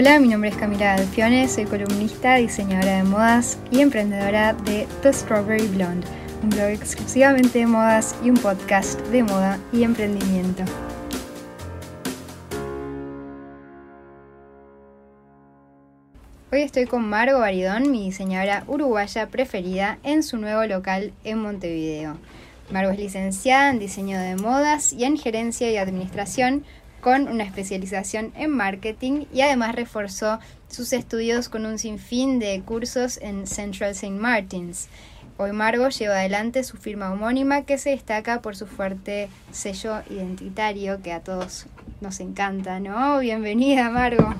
Hola, mi nombre es Camila Alfione, soy columnista, diseñadora de modas y emprendedora de The Strawberry Blonde, un blog exclusivamente de modas y un podcast de moda y emprendimiento. Hoy estoy con Margo Baridón, mi diseñadora uruguaya preferida, en su nuevo local en Montevideo. Margo es licenciada en diseño de modas y en gerencia y administración con una especialización en marketing y además reforzó sus estudios con un sinfín de cursos en Central St. Martins. Hoy Margo lleva adelante su firma homónima que se destaca por su fuerte sello identitario que a todos nos encanta, ¿no? Bienvenida Margo.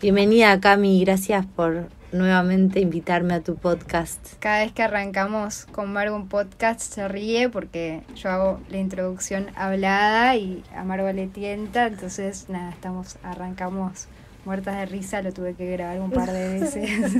Bienvenida Cami, gracias por nuevamente invitarme a tu podcast. Cada vez que arrancamos con Margo un podcast se ríe porque yo hago la introducción hablada y a Margo le tienta, entonces nada, estamos, arrancamos muertas de risa, lo tuve que grabar un par de veces.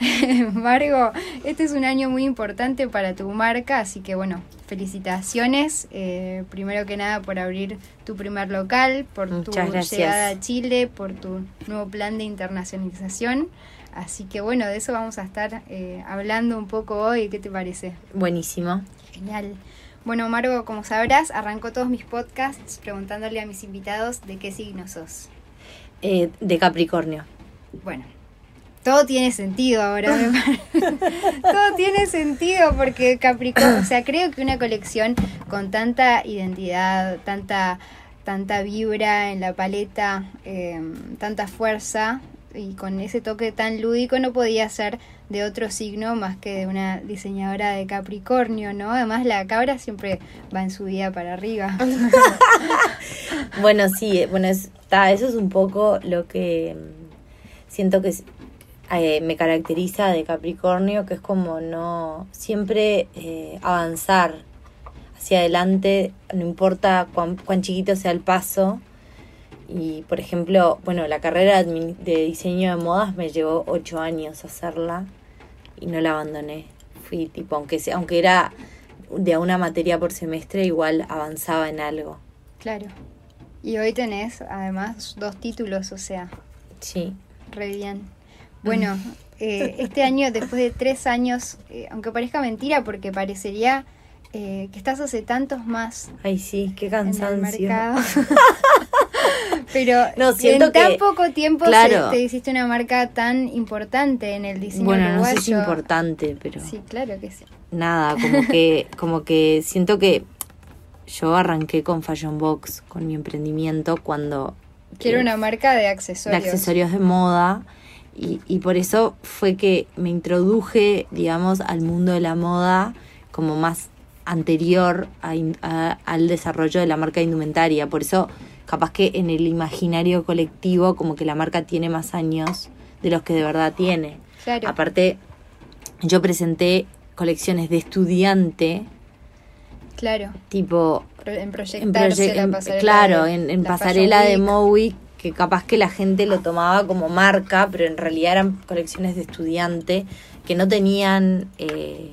Margo, este es un año muy importante para tu marca, así que bueno, felicitaciones. Eh, primero que nada por abrir tu primer local, por tu llegada a Chile, por tu nuevo plan de internacionalización. Así que bueno, de eso vamos a estar eh, hablando un poco hoy. ¿Qué te parece? Buenísimo. Genial. Bueno, Margo, como sabrás, arranco todos mis podcasts preguntándole a mis invitados de qué signo sos. Eh, de Capricornio. Bueno, todo tiene sentido ahora. todo tiene sentido porque Capricornio, o sea, creo que una colección con tanta identidad, tanta, tanta vibra en la paleta, em, tanta fuerza y con ese toque tan lúdico no podía ser de otro signo más que de una diseñadora de Capricornio, ¿no? Además la cabra siempre va en su día para arriba. bueno, sí, bueno, está, eso es un poco lo que mm, siento que eh, me caracteriza de Capricornio, que es como no siempre eh, avanzar hacia adelante, no importa cuán, cuán chiquito sea el paso. Y por ejemplo, bueno, la carrera de diseño de modas me llevó ocho años hacerla y no la abandoné. Fui tipo, aunque sea, aunque era de una materia por semestre, igual avanzaba en algo. Claro. Y hoy tenés además dos títulos, o sea. Sí. Re bien. Bueno, eh, este año, después de tres años, eh, aunque parezca mentira, porque parecería eh, que estás hace tantos más. Ay, sí, qué cansancio. Pero no, en tan poco tiempo te hiciste una marca tan importante en el diseño bueno, no sé si importante, pero... Sí, claro que sí. Nada, como que, como que siento que yo arranqué con Fashion Box, con mi emprendimiento, cuando... Quiero una marca de accesorios. De accesorios de moda y, y por eso fue que me introduje, digamos, al mundo de la moda como más anterior al desarrollo de la marca indumentaria. Por eso, capaz que en el imaginario colectivo, como que la marca tiene más años de los que de verdad tiene. Aparte, yo presenté colecciones de estudiante. Claro. Tipo. En proyectarse en Claro, en, en pasarela de Mowi que capaz que la gente lo tomaba como marca, pero en realidad eran colecciones de estudiante que no tenían, eh,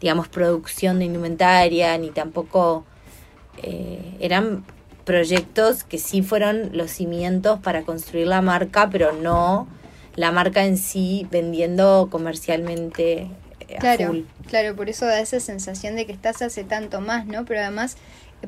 digamos, producción de indumentaria, ni tampoco eh, eran proyectos que sí fueron los cimientos para construir la marca, pero no la marca en sí vendiendo comercialmente. Eh, claro, claro, por eso da esa sensación de que estás hace tanto más, ¿no? Pero además,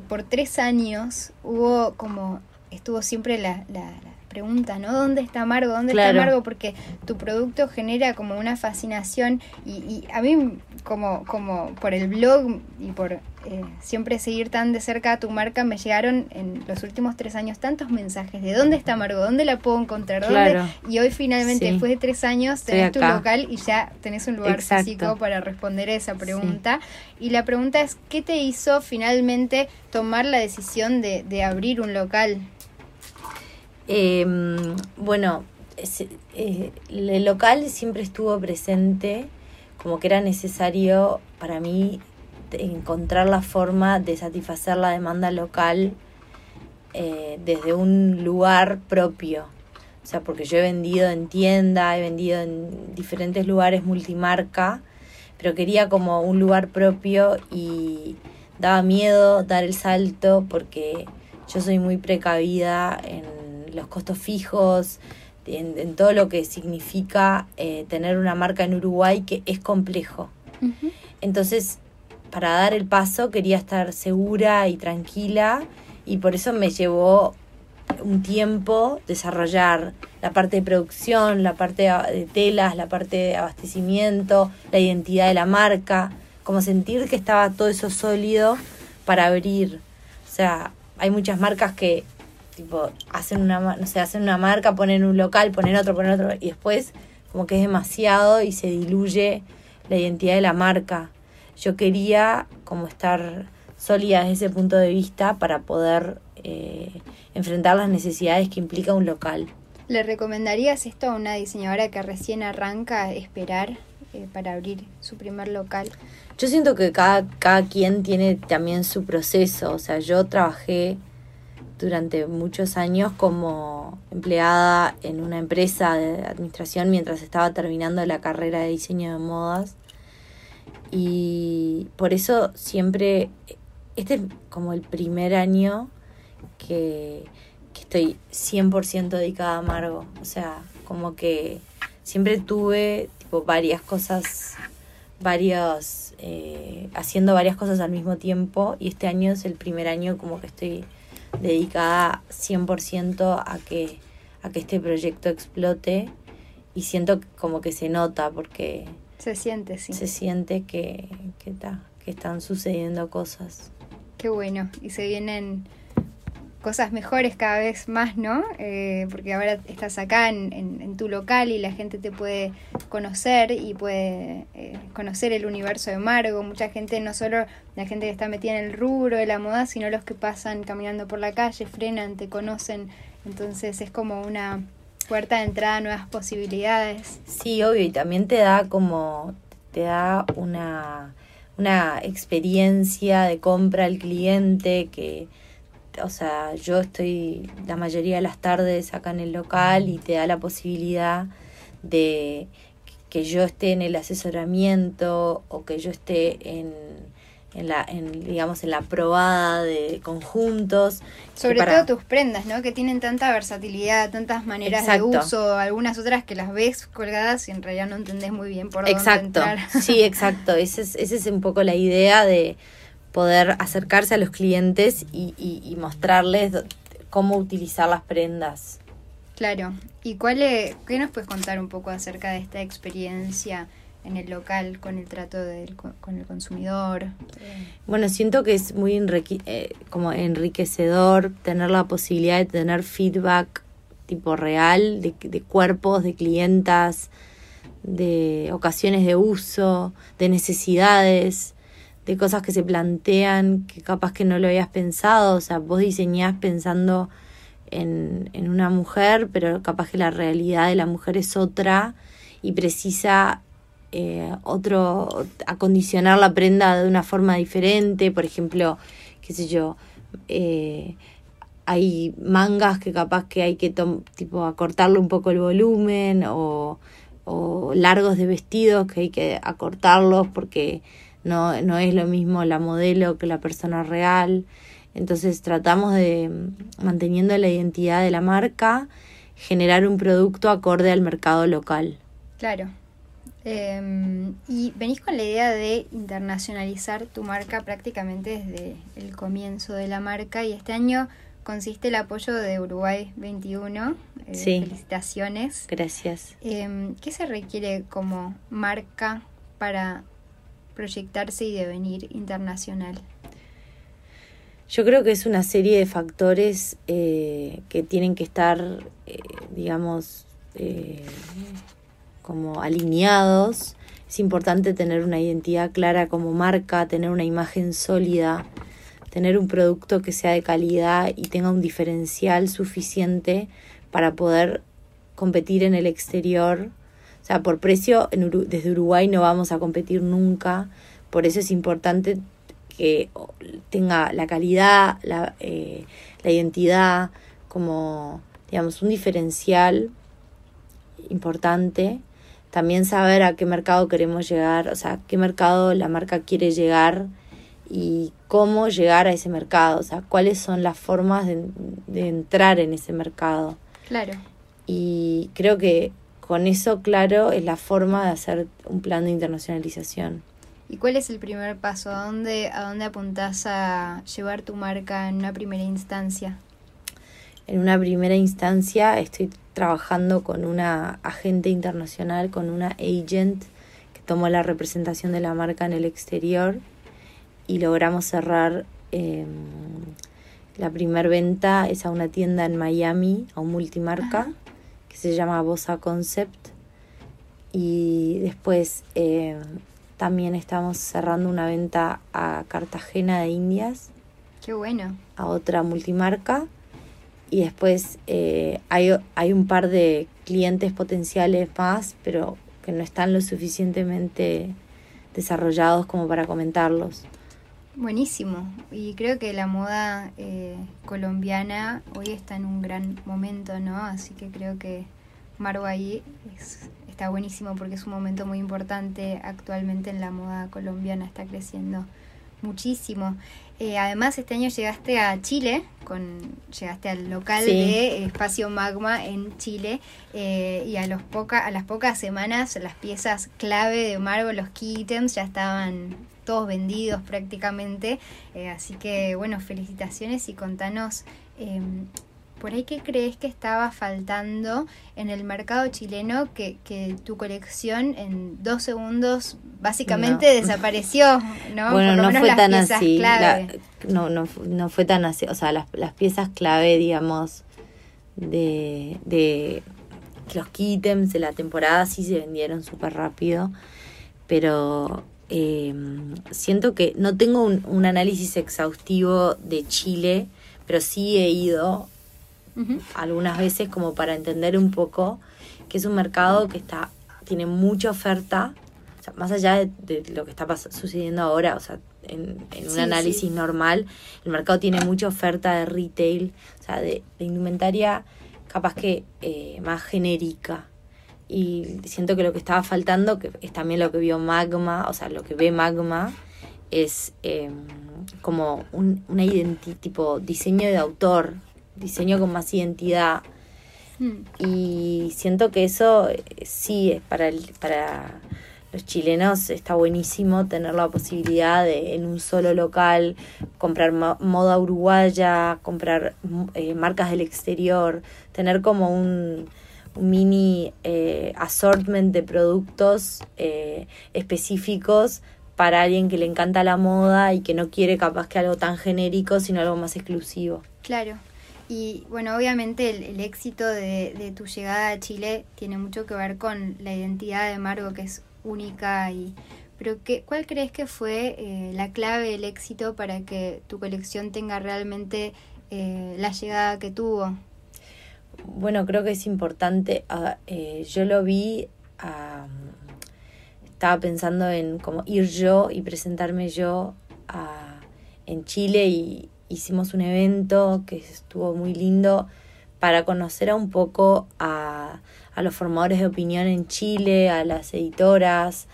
por tres años hubo como estuvo siempre la, la, pregunta, ¿no? ¿Dónde está Margo? ¿Dónde está Margo? Porque tu producto genera como una fascinación y, y a mí como, como por el blog y por eh, siempre seguir tan de cerca a tu marca me llegaron en los últimos tres años tantos mensajes de dónde está Margo, dónde la puedo encontrar, y hoy finalmente después de tres años tenés tu local y ya tenés un lugar físico para responder a esa pregunta. Y la pregunta es, ¿qué te hizo finalmente tomar la decisión de, de abrir un local? Eh, bueno, el local siempre estuvo presente, como que era necesario para mí encontrar la forma de satisfacer la demanda local eh, desde un lugar propio. O sea, porque yo he vendido en tienda, he vendido en diferentes lugares multimarca, pero quería como un lugar propio y daba miedo dar el salto porque yo soy muy precavida en los costos fijos, en, todo lo que significa eh, tener una marca en Uruguay que es complejo. Entonces, para dar el paso quería estar segura y tranquila y por eso me llevó un tiempo desarrollar la parte de producción, la parte de telas, la parte de abastecimiento, la identidad de la marca, como sentir que estaba todo eso sólido para abrir. O sea, hay muchas marcas que tipo hacen una, no sé, hacen una marca, ponen un local, ponen otro, ponen otro y después como que es demasiado y se diluye la identidad de la marca. Yo quería como estar sólida desde ese punto de vista para poder eh, enfrentar las necesidades que implica un local. ¿Le recomendarías esto a una diseñadora que recién arranca esperar eh, para abrir su primer local? Yo siento que cada, cada quien tiene también su proceso. O sea, yo trabajé durante muchos años como empleada en una empresa de administración mientras estaba terminando la carrera de diseño de modas. Y por eso siempre, este es como el primer año que, que estoy 100% dedicada a Margo. O sea, como que siempre tuve tipo varias cosas, varios, eh, haciendo varias cosas al mismo tiempo y este año es el primer año como que estoy dedicada 100% a que, a que este proyecto explote y siento como que se nota porque se siente, sí. Se siente que, que, que están sucediendo cosas. Qué bueno, y se vienen cosas mejores cada vez más, ¿no? Eh, porque ahora estás acá en, en, tu local y la gente te puede conocer y puede eh, conocer el universo de Margo. Mucha gente, no solo la gente que está metida en el rubro de la moda, sino los que pasan caminando por la calle, frenan, te conocen. Entonces es como una puerta de entrada a nuevas posibilidades. Sí, obvio, y también te da como, te da una, una experiencia de compra al cliente que o sea, yo estoy la mayoría de las tardes acá en el local y te da la posibilidad de que yo esté en el asesoramiento o que yo esté en, en la en, digamos en la probada de conjuntos. Sobre todo tus prendas no que tienen tanta versatilidad tantas maneras de uso algunas otras que las ves colgadas y en realidad no entendés muy bien por exacto. dónde entrar. Sí exacto. Esa es, esa es un poco la idea de poder acercarse a los clientes y, y, mostrarles cómo utilizar las prendas. Claro. ¿Y cuál es, qué nos puedes contar un poco acerca de esta experiencia en el local con el trato del, con el consumidor? Bueno, siento que es muy eh, como enriquecedor tener la posibilidad de tener feedback tipo real de, de cuerpos, de clientas, de ocasiones de uso, de necesidades de cosas que se plantean que capaz que no lo habías pensado, o sea, vos diseñás pensando en, en una mujer, pero capaz que la realidad de la mujer es otra y precisa eh, otro, acondicionar la prenda de una forma diferente, por ejemplo, qué sé yo, eh, hay mangas que capaz que hay que tipo acortarle un poco el volumen o, o largos de vestidos que hay que acortarlos porque no, no es lo mismo la modelo que la persona real. Entonces tratamos de, manteniendo la identidad de la marca, generar un producto acorde al mercado local. Claro. Em, y venís con la idea de internacionalizar tu marca prácticamente desde el comienzo de la marca y este año consiste el apoyo de Uruguay 21. Eh, sí. Felicitaciones. Gracias. Em, ¿Qué se requiere como marca para proyectarse y devenir internacional? Yo creo que es una serie de factores eh, que tienen que estar, eh, digamos, eh, como alineados. Es importante tener una identidad clara como marca, tener una imagen sólida, tener un producto que sea de calidad y tenga un diferencial suficiente para poder competir en el exterior sea, por precio desde Uruguay no vamos a competir nunca, por eso es importante que tenga la calidad, la, eh, la identidad, como, digamos, un diferencial importante. También saber a qué mercado queremos llegar, o sea, qué mercado la marca quiere llegar y cómo llegar a ese mercado, o sea, cuáles son las formas de, de entrar en ese mercado. Claro Y creo que con eso claro es la forma de hacer un plan de internacionalización. ¿Y cuál es el primer paso? ¿A dónde, a dónde apuntás a llevar tu marca en una primera instancia? En una primera instancia estoy trabajando con una agente internacional, con una agent que tomó la representación de la marca en el exterior y logramos cerrar em, la primer venta es a una tienda en Miami, a un multimarca que se llama Bosa Concept y después em, también estamos cerrando una venta a Cartagena de Indias. Qué bueno. A otra multimarca. Y después eh, hay, hay un par de clientes potenciales más, pero que no están lo suficientemente desarrollados como para comentarlos. Buenísimo. Y creo que la moda eh, colombiana hoy está en un gran momento, ¿no? Así que creo que Margo ahí es, está buenísimo porque es un momento muy importante actualmente en la moda colombiana, está creciendo muchísimo. Eh, además, este año llegaste a Chile, con, llegaste al local de Espacio Magma en Chile eh, y a, los poca, a las pocas semanas las piezas clave de Margo, los key items, ya estaban todos vendidos prácticamente. Eh, así que, bueno, felicitaciones y contanos em, por ahí qué crees que estaba faltando en el mercado chileno que, que tu colección en dos segundos básicamente desapareció, ¿no? Bueno, no fue tan así. no, no, no fue tan así. O sea, las, las piezas clave, digamos, de, de los ítems de la temporada sí se vendieron súper rápido, pero eh, siento que no tengo un, un análisis exhaustivo de Chile, pero sí he ido algunas veces como para entender un poco que es un mercado que está tiene mucha oferta, o sea, más allá de, lo que está sucediendo ahora, o sea, en, un análisis normal, el mercado tiene mucha oferta de retail, o sea, de, indumentaria capaz que eh, más genérica. Y siento que lo que estaba faltando, que es también lo que vio Magma, o sea, lo que ve Magma, es em, como un, una tipo diseño de autor, diseño con más identidad. Hmm. Y siento que eso eh, sí es para, el, para los chilenos está buenísimo tener la posibilidad de en un solo local comprar moda uruguaya, comprar eh, marcas del exterior, tener como un, mini eh, assortment de productos específicos para alguien que le encanta la moda y que no quiere capaz que algo tan genérico, sino algo más exclusivo. Claro. Y bueno, obviamente el, éxito de, tu llegada a Chile tiene mucho que ver con la identidad de Margo, que es única. y Pero ¿qué, ¿cuál crees que fue eh, la clave del éxito para que tu colección tenga realmente eh, la llegada que tuvo? Bueno, creo que es importante. Ah, eh, yo lo vi. estaba pensando en cómo ir yo y presentarme yo en Chile y, hicimos un evento que estuvo muy lindo para conocer a un poco a, a los formadores de opinión en Chile, a las editoras,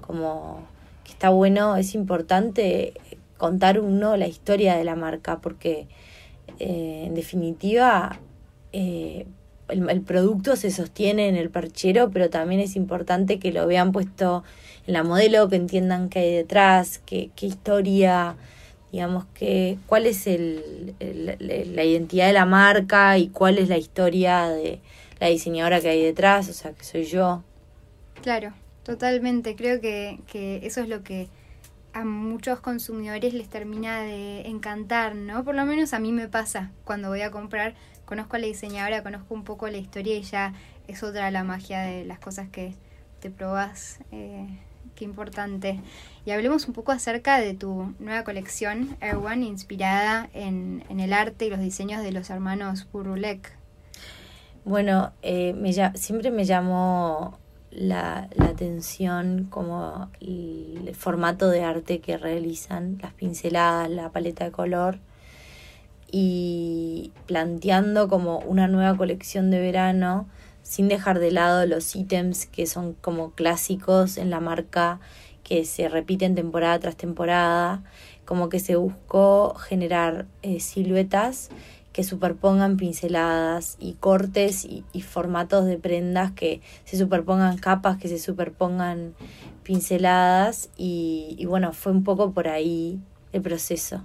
como que está bueno, es importante contar uno la historia de la marca, porque eh, en definitiva eh, el, producto se sostiene en el perchero, pero también es importante que lo vean puesto en la modelo, que entiendan qué hay detrás, qué, qué historia digamos que cuál es el, la identidad de la marca y cuál es la historia de la diseñadora que hay detrás, o sea, que soy yo. Claro, totalmente. Creo que, que eso es lo que a muchos consumidores les termina de encantar, ¿no? Por lo menos a mí me pasa cuando voy a comprar, conozco a la diseñadora, conozco un poco la historia y ya es otra la magia de las cosas que te probás. Eh, qué importante. Y hablemos un poco acerca de tu nueva colección, Erwan, inspirada en, el arte y los diseños de los hermanos Burulek. Bueno, eh, me, siempre me llamó la, la, atención como el formato de arte que realizan, las pinceladas, la paleta de color y planteando como una nueva colección de verano sin dejar de lado los ítems que son como clásicos en la marca que se repiten temporada tras temporada, como que se buscó generar eh, siluetas que superpongan pinceladas y cortes y, formatos de prendas que se superpongan capas, que se superpongan pinceladas y, y bueno, fue un poco por ahí el proceso.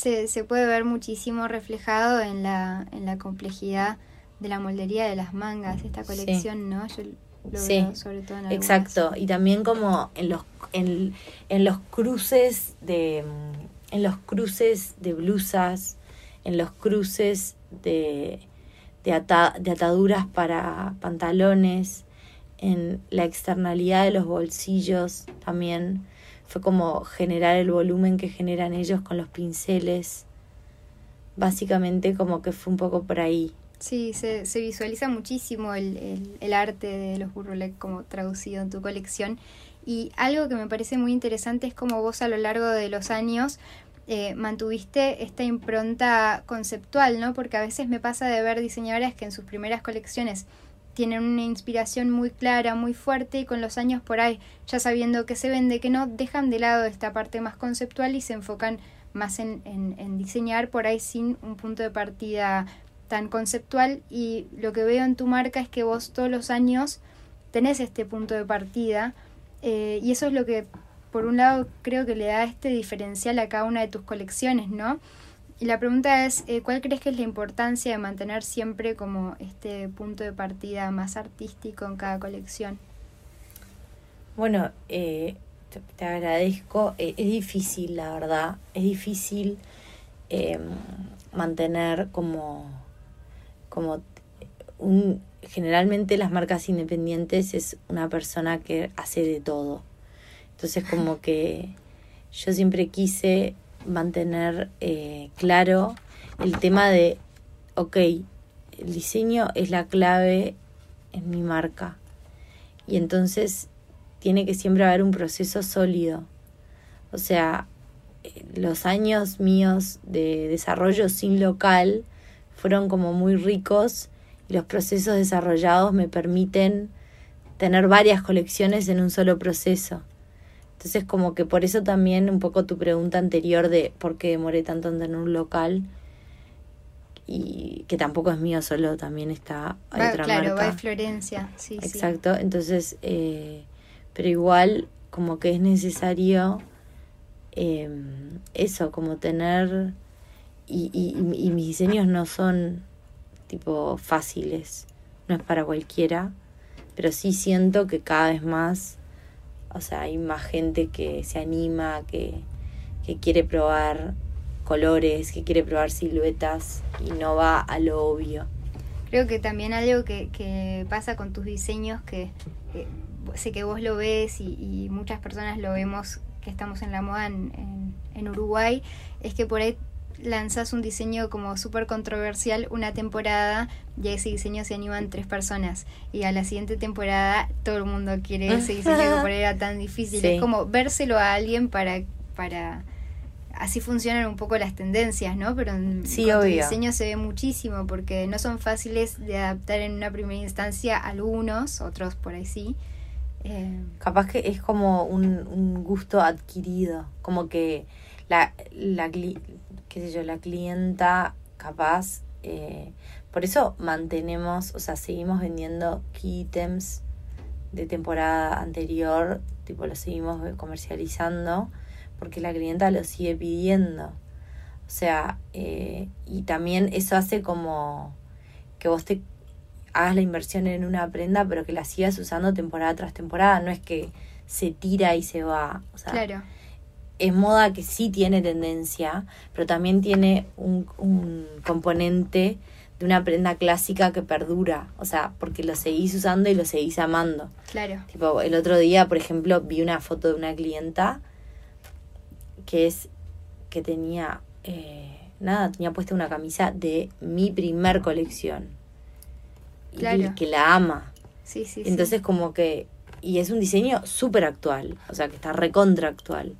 Se, se puede ver muchísimo reflejado en la, en la complejidad de la moldería de las mangas, esta colección, ¿no? Yo lo sí, veo sobre todo en exacto. Y también como en los, en, en los cruces de en los cruces de blusas, en los cruces de, de, ataduras para pantalones, en la externalidad de los bolsillos también. Fue como generar el volumen que generan ellos con los pinceles. Básicamente como que fue un poco por ahí. Sí, se, se visualiza muchísimo el, el, arte de los burlesque como traducido en tu colección. Y algo que me parece muy interesante es como vos a lo largo de los años eh, mantuviste esta impronta conceptual, ¿no? Porque a veces me pasa de ver diseñadoras que en sus primeras colecciones tienen una inspiración muy clara, muy fuerte y con los años por ahí, ya sabiendo que se vende, que no dejan de lado esta parte más conceptual y se enfocan más en, en, en diseñar por ahí sin un punto de partida tan conceptual y lo que veo en tu marca es que vos todos los años tenés este punto de partida eh, y eso es lo que por un lado creo que le da este diferencial a cada una de tus colecciones, ¿no? Y la pregunta es, eh, ¿cuál crees que es la importancia de mantener siempre como este punto de partida más artístico en cada colección? Bueno, eh, te, agradezco. Eh, es difícil, la verdad. Es difícil em, mantener como, como un... Generalmente las marcas independientes es una persona que hace de todo entonces como que yo siempre quise mantener eh, claro el tema de, ok, el diseño es la clave en mi marca. Y entonces tiene que siempre haber un proceso sólido. O sea, los años míos de desarrollo sin local fueron como muy ricos y los procesos desarrollados me permiten tener varias colecciones en un solo proceso. Entonces como que por eso también un poco tu pregunta anterior de por qué demoré tanto en tener un local y que tampoco es mío solo, también está hay otra claro, va de Florencia, sí. Exacto, entonces, eh, pero igual como que es necesario eh, eso, como tener, y, y, y mis diseños no son tipo fáciles, no es para cualquiera, pero sí siento que cada vez más o sea, hay más gente que se anima, que, que quiere probar colores, que quiere probar siluetas y no va a lo obvio. Creo que también algo que, que pasa con tus diseños, que sé que vos lo ves y, y, muchas personas lo vemos que estamos en la moda en, en, en Uruguay, es que por ahí lanzas un diseño como súper controversial una temporada y a ese diseño se animan tres personas y a la siguiente temporada todo el mundo quiere ese diseño que por era tan difícil. Es como vérselo a alguien para, para así funcionan un poco las tendencias, ¿no? Pero en sí, diseño se ve muchísimo porque no son fáciles de adaptar en una primera instancia algunos, otros por ahí sí. Eh, Capaz que es como un, un gusto adquirido, como que la, la, qué sé yo, la clienta capaz. Eh, por eso mantenemos, o sea, seguimos vendiendo key items de temporada anterior, tipo lo seguimos comercializando, porque la clienta lo sigue pidiendo. O sea, eh, y también eso hace como que vos te hagas la inversión en una prenda, pero que la sigas usando temporada tras temporada. No es que se tira y se va. O claro es moda que sí tiene tendencia, pero también tiene un, un componente de una prenda clásica que perdura, o sea, porque lo seguís usando y lo seguís amando. Claro. Tipo, el otro día, por ejemplo, vi una foto de una clienta que es que tenía eh, nada, tenía puesta una camisa de mi primer colección. Claro. Y que la ama. Sí, sí, Entonces como que y es un diseño súper actual, o sea, que está recontra actual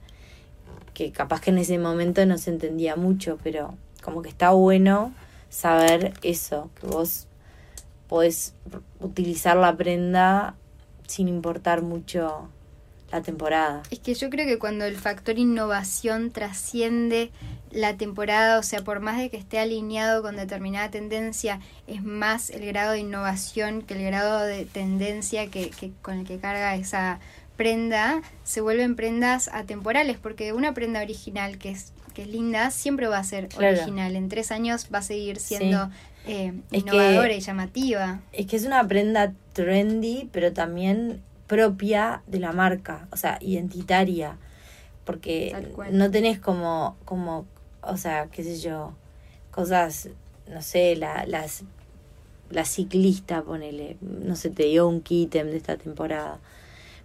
que capaz que en ese momento no se entendía mucho, pero como que está bueno saber eso, que vos podés utilizar la prenda sin importar mucho la temporada. Es que yo creo que cuando el factor innovación trasciende la temporada, o sea, por más de que esté alineado con determinada tendencia, es más el grado de innovación que el grado de tendencia que, que con el que carga esa prenda, se vuelven prendas atemporales, porque una prenda original que es, que es linda siempre va a ser original. En tres años va a seguir siendo eh, innovadora y llamativa. Es que es una prenda trendy, pero también propia de la marca, o sea, identitaria. Porque no tenés como, como o sea, qué sé yo, cosas, no sé, la, las, la ciclista, ponele, no sé, te dio un ítem de esta temporada,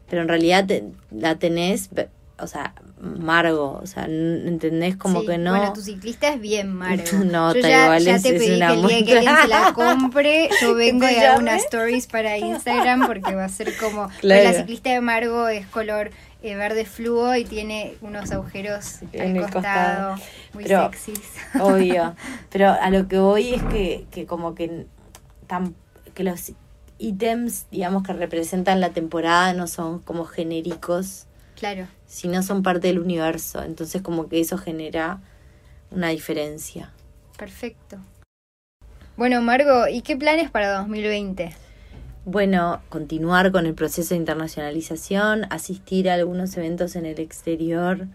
pero en realidad la tenés, o sea, Margo, o sea, ¿entendés? Como que no. Bueno, tu ciclista es bien Margo. no, yo ya, ya te pedí que el día que alguien se la compre, yo vengo y hago unas stories para Instagram porque va a ser como. La ciclista de Margo es color eh, verde fluo y tiene unos agujeros en al costado, muy sexys. Obvio. Pero a lo que voy es que, que como que, tan, que los ítems, digamos, que representan la temporada no son como genéricos. Claro. Sino son parte del universo. Entonces como que eso genera una diferencia. Perfecto. Bueno, Margo, ¿y qué planes para 2020? bueno, continuar con el proceso de internacionalización, asistir a algunos eventos en el exterior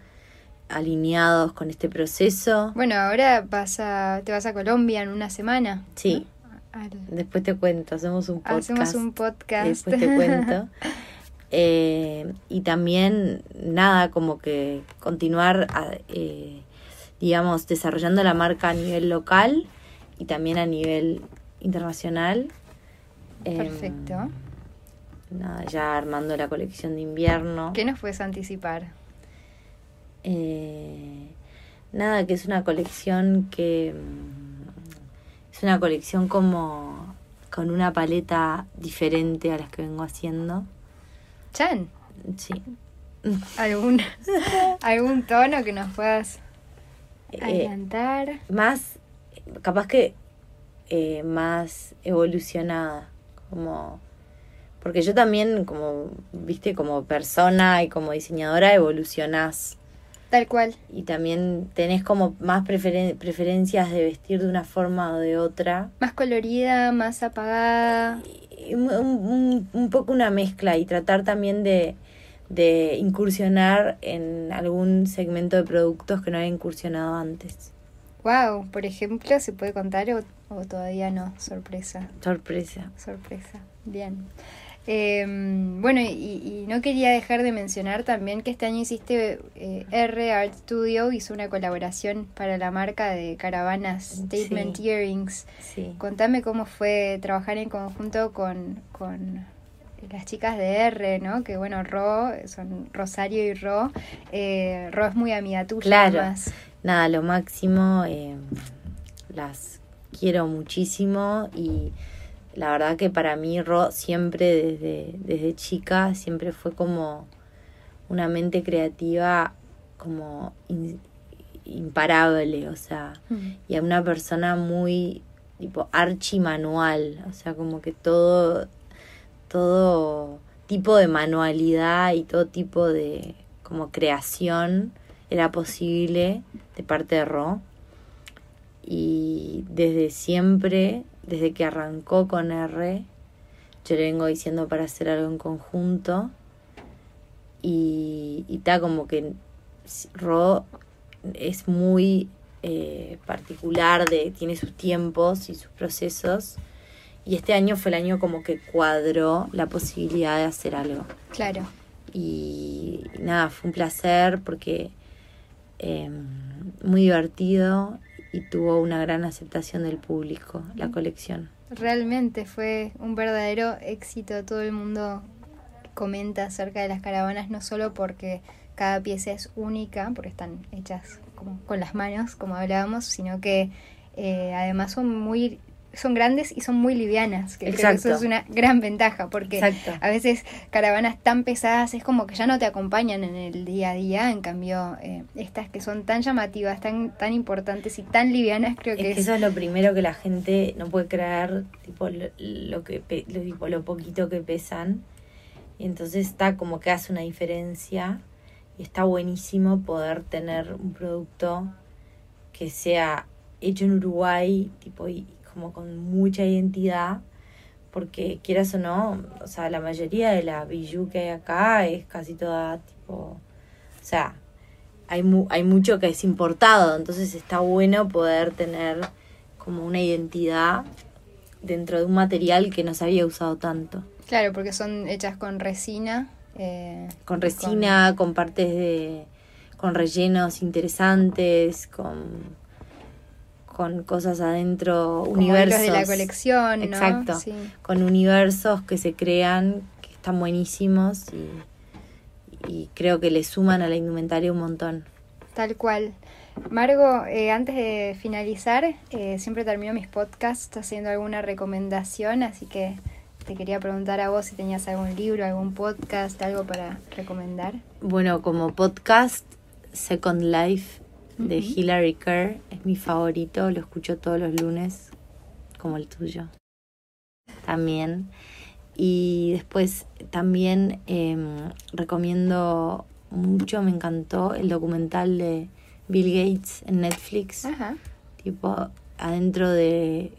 alineados con este proceso. Bueno, ahora vas a, te vas a Colombia en una semana. Sí. Después te cuento, hacemos un podcast. Hacemos un podcast. Después te cuento. Eh, y también, nada, como que continuar, eh, digamos, desarrollando la marca a nivel local y también a nivel internacional Em, Perfecto. nada, ya armando la colección de invierno. ¿Qué nos puedes anticipar? Eh, nada, que es una colección que es una colección como con una paleta diferente a las que vengo haciendo. Chan. Sí. ¿Algún, algún tono que nos puedas eh, adelantar? más, capaz que eh, más evolucionada como porque yo también como viste como persona y como diseñadora evolucionás tal cual y también tenés como más preferencias de vestir de una forma o de otra más colorida más apagada un, un, poco una mezcla y tratar también de, de incursionar en algún segmento de productos que no había incursionado antes Wow, por ejemplo, ¿se puede contar o, todavía no? Sorpresa. Sorpresa. Sorpresa. Bien. Em, bueno, y, no quería dejar de mencionar también que este año hiciste eh, R Art Studio, hizo una colaboración para la marca de caravanas Statement Earrings. Sí. Contame cómo fue trabajar en conjunto con, con las chicas de R, ¿no? Que bueno, Ro, son Rosario y Ro. Eh, Ro es muy amiga tuya. Claro nada, lo máximo. Eh, las quiero muchísimo y la verdad que para mí Ro siempre desde, desde chica siempre fue como una mente creativa como imparable, o sea, mm. y a una persona muy tipo archimanual, o sea, como que todo todo tipo de manualidad y todo tipo de como creación era posible de parte de Ro. Y desde siempre, desde que arrancó con R, yo le vengo diciendo para hacer algo en conjunto. Y está como que Ro es muy eh, particular, de, tiene sus tiempos y sus procesos. Y este año fue el año como que cuadró la posibilidad de hacer algo. Claro. Y nada, fue un placer porque eh, muy divertido y tuvo una gran aceptación del público, la colección. Realmente fue un verdadero éxito. Todo el mundo comenta acerca de las caravanas, no solo porque cada pieza es única, porque están hechas como con las manos, como hablábamos, sino que eh, además son muy son grandes y son muy livianas, que creo que eso es una gran ventaja, porque a veces caravanas tan pesadas es como que ya no te acompañan en el día a día, en cambio eh, estas que son tan llamativas, tan tan importantes y tan livianas, creo que, es eso es lo primero que la gente no puede creer, tipo lo, que lo, tipo, lo poquito que pesan, y entonces está como que hace una diferencia y está buenísimo poder tener un producto que sea hecho en Uruguay, tipo, y como con mucha identidad, porque quieras o no, o sea, la mayoría de la bijou que hay acá es casi toda tipo, o sea, hay, mu hay mucho que es importado, entonces está bueno poder tener como una identidad dentro de un material que no se había usado tanto. Claro, porque son hechas con resina. Eh, con resina, con... partes de. con rellenos interesantes, con con cosas adentro, Como universos de la colección, exacto, con universos que se crean que están buenísimos y, y, creo que le suman a la indumentaria un montón. Tal cual. Margo, eh, antes de finalizar, eh, siempre termino mis podcasts haciendo alguna recomendación, así que te quería preguntar a vos si tenías algún libro, algún podcast, algo para recomendar. Bueno, como podcast, Second Life de Hilary Kerr es mi favorito, lo escucho todos los lunes, como el tuyo. También. Y después también em, recomiendo mucho, me encantó el documental de Bill Gates en Netflix. Tipo, adentro de.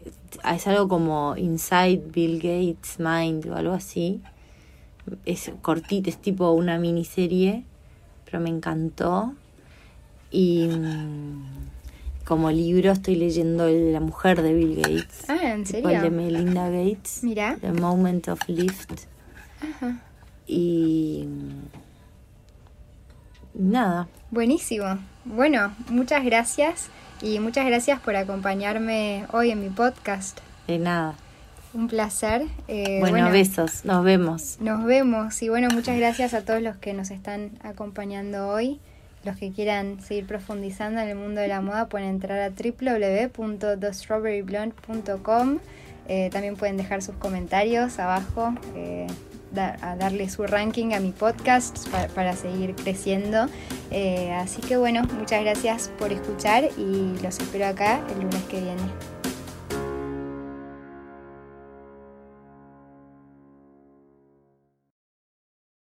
Es algo como Inside Bill Gates Mind o algo así. Es cortito, es tipo una miniserie, pero me encantó. Y mm, como libro estoy leyendo La mujer de Bill Gates. Ah, ¿en serio? El de Melinda Gates. Mira. The Moment of Lift. Ajá. Y nada. Buenísimo. Bueno, muchas gracias y muchas gracias por acompañarme hoy en mi podcast. De nada. Un placer. Eh, bueno, besos, nos vemos. Nos vemos y bueno, muchas gracias a todos los que nos están acompañando hoy. Los que quieran seguir profundizando en el mundo de la moda pueden entrar a www.thestrawberryblonde.com. Eh, también pueden dejar sus comentarios abajo. Eh, a darle su ranking a mi podcast para, seguir creciendo. Eh, así que bueno, muchas gracias por escuchar y los espero acá el lunes que viene.